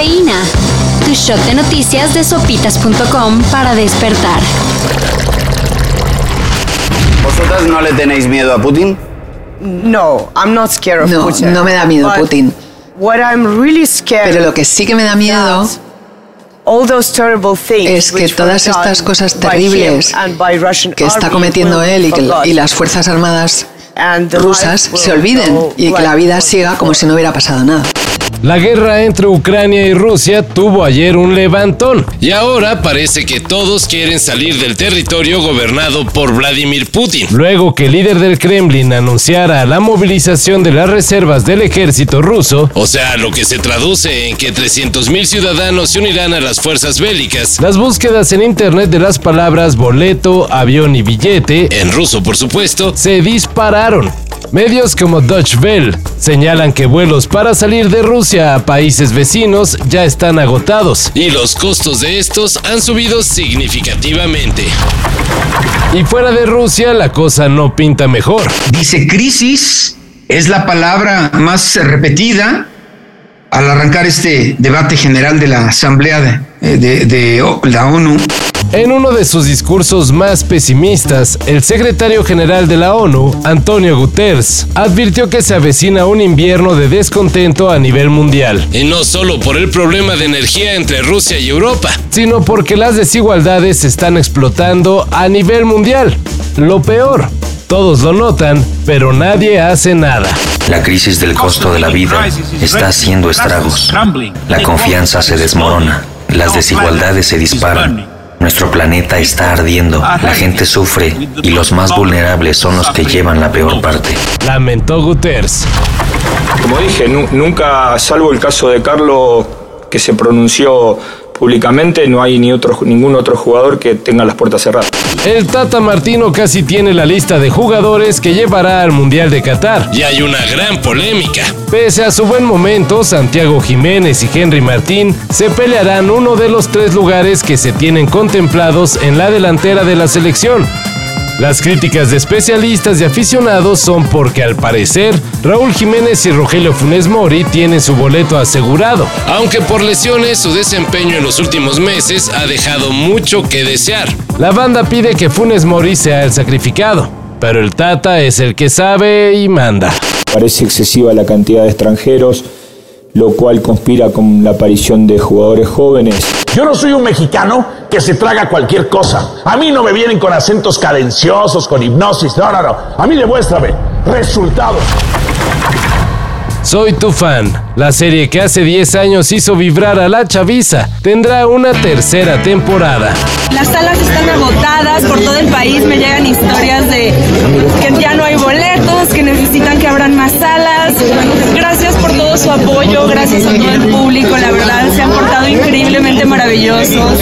Cafeína. Tu shot de noticias de sopitas.com para despertar. ¿Vosotras no le tenéis miedo a Putin? No, I'm not scared of No, Putin. no me da miedo But Putin. What I'm really scared Pero lo que sí que me da miedo all those terrible things es que todas estas cosas terribles que está cometiendo él y, que, y las Fuerzas Armadas rusas life se olviden y que la vida siga como si no hubiera pasado nada. La guerra entre Ucrania y Rusia tuvo ayer un levantón y ahora parece que todos quieren salir del territorio gobernado por Vladimir Putin. Luego que el líder del Kremlin anunciara la movilización de las reservas del ejército ruso, o sea, lo que se traduce en que 300.000 ciudadanos se unirán a las fuerzas bélicas, las búsquedas en internet de las palabras boleto, avión y billete, en ruso por supuesto, se dispararon. Medios como Deutsche Welle señalan que vuelos para salir de Rusia a países vecinos ya están agotados y los costos de estos han subido significativamente. Y fuera de Rusia la cosa no pinta mejor. Dice crisis es la palabra más repetida al arrancar este debate general de la Asamblea de, de- de la ONU. En uno de sus discursos más pesimistas, el secretario general de la ONU, Antonio Guterres, advirtió que se avecina un invierno de descontento a nivel mundial. Y no solo por el problema de energía entre Rusia y Europa, sino porque las desigualdades se están explotando a nivel mundial. Lo peor, todos lo notan, pero nadie hace nada. La crisis del costo de la vida está haciendo estragos. La confianza se desmorona. Las desigualdades se disparan. Nuestro planeta está ardiendo. La gente sufre y los más vulnerables son los que llevan la peor parte. Lamentó Guterres. Como dije, nu- nunca, salvo el caso de Carlos que se pronunció públicamente, no hay ni otro, ningún otro jugador que tenga las puertas cerradas. El Tata Martino casi tiene la lista de jugadores que llevará al Mundial de Qatar. Y hay una gran polémica. Pese a su buen momento, Santiago Jiménez y Henry Martín se pelearán uno de los tres lugares que se tienen contemplados en la delantera de la selección. Las críticas de especialistas y aficionados son porque al parecer Raúl Jiménez y Rogelio Funes Mori tienen su boleto asegurado, aunque por lesiones su desempeño en los últimos meses ha dejado mucho que desear. La banda pide que Funes Mori sea el sacrificado, pero el Tata es el que sabe y manda. Parece excesiva la cantidad de extranjeros, lo cual conspira con la aparición de jugadores jóvenes. Yo no soy un mexicano que se traga cualquier cosa. A mí no me vienen con acentos cadenciosos, con hipnosis. No, no, no. A mí demuéstrame resultados. Soy tu fan. La serie que hace 10 años hizo vibrar a la chaviza tendrá una tercera temporada. Las salas están agotadas por todo el país, me llegan historias increíblemente maravillosos.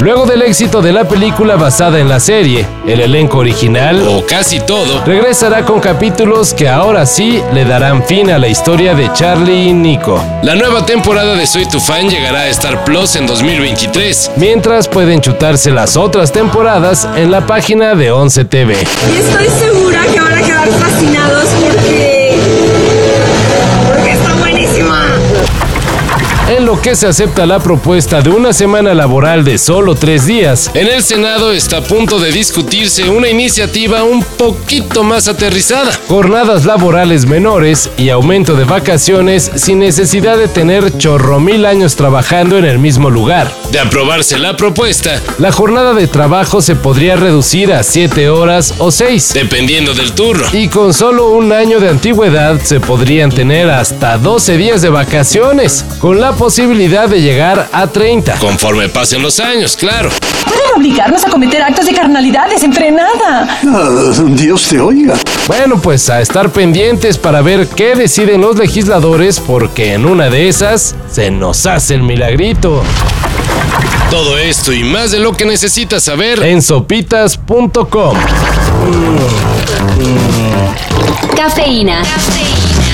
Luego del éxito de la película basada en la serie, el elenco original, o casi todo, regresará con capítulos que ahora sí le darán fin a la historia de Charlie y Nico. La nueva temporada de Soy tu fan llegará a Star Plus en 2023, mientras pueden chutarse las otras temporadas en la página de 11 TV. Y estoy segura En lo que se acepta la propuesta de una semana laboral de solo tres días, en el Senado está a punto de discutirse una iniciativa un poquito más aterrizada. Jornadas laborales menores y aumento de vacaciones sin necesidad de tener chorro mil años trabajando en el mismo lugar. De aprobarse la propuesta, la jornada de trabajo se podría reducir a 7 horas o 6, dependiendo del turno. Y con solo un año de antigüedad se podrían tener hasta 12 días de vacaciones, posibilidad de llegar a 30, conforme pasen los años, claro. Pueden obligarnos a cometer actos de carnalidad desenfrenada. Dios te oiga. Bueno, pues a estar pendientes para ver qué deciden los legisladores, porque en una de esas se nos hace el milagrito. Todo esto y más de lo que necesitas saber en sopitas.com. Cafeína.